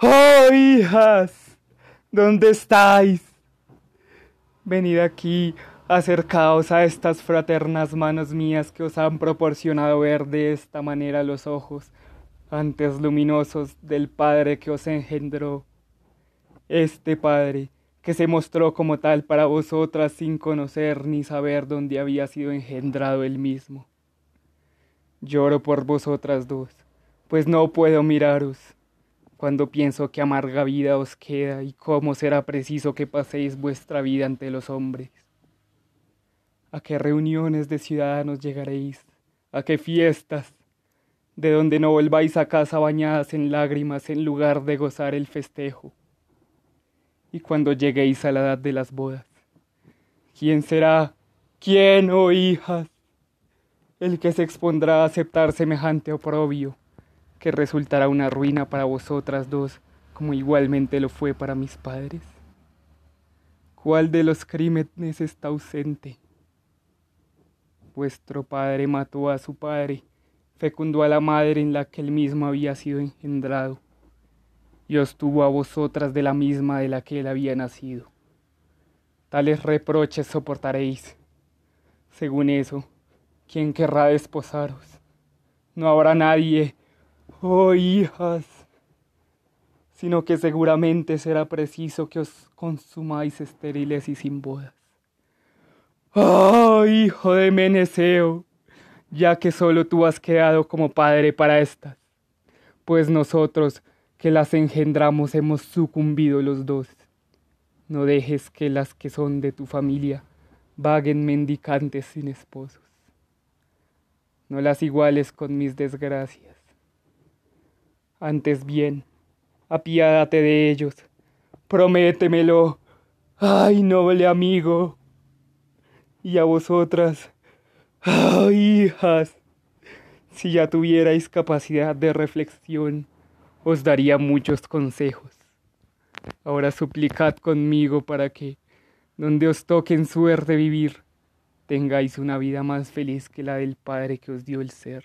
¡Oh, hijas! ¿Dónde estáis? Venid aquí, acercaos a estas fraternas manos mías que os han proporcionado ver de esta manera los ojos antes luminosos del Padre que os engendró. Este Padre, que se mostró como tal para vosotras sin conocer ni saber dónde había sido engendrado él mismo. Lloro por vosotras dos, pues no puedo miraros, cuando pienso que amarga vida os queda y cómo será preciso que paséis vuestra vida ante los hombres. ¿A qué reuniones de ciudadanos llegaréis? ¿A qué fiestas? De donde no volváis a casa bañadas en lágrimas en lugar de gozar el festejo. Y cuando lleguéis a la edad de las bodas, ¿quién será? ¿Quién, oh hijas? El que se expondrá a aceptar semejante oprobio que resultará una ruina para vosotras dos, como igualmente lo fue para mis padres? ¿Cuál de los crímenes está ausente? Vuestro padre mató a su padre, fecundó a la madre en la que él mismo había sido engendrado, y os tuvo a vosotras de la misma de la que él había nacido. Tales reproches soportaréis. Según eso, ¿quién querrá desposaros? No habrá nadie oh hijas, sino que seguramente será preciso que os consumáis estériles y sin bodas. Oh hijo de Meneceo, ya que solo tú has quedado como padre para estas, pues nosotros que las engendramos hemos sucumbido los dos. No dejes que las que son de tu familia vaguen mendicantes sin esposos. No las iguales con mis desgracias antes bien, apiádate de ellos, prométemelo, ay noble amigo, y a vosotras, ay hijas, si ya tuvierais capacidad de reflexión, os daría muchos consejos. Ahora suplicad conmigo para que, donde os toque en suerte vivir, tengáis una vida más feliz que la del Padre que os dio el ser.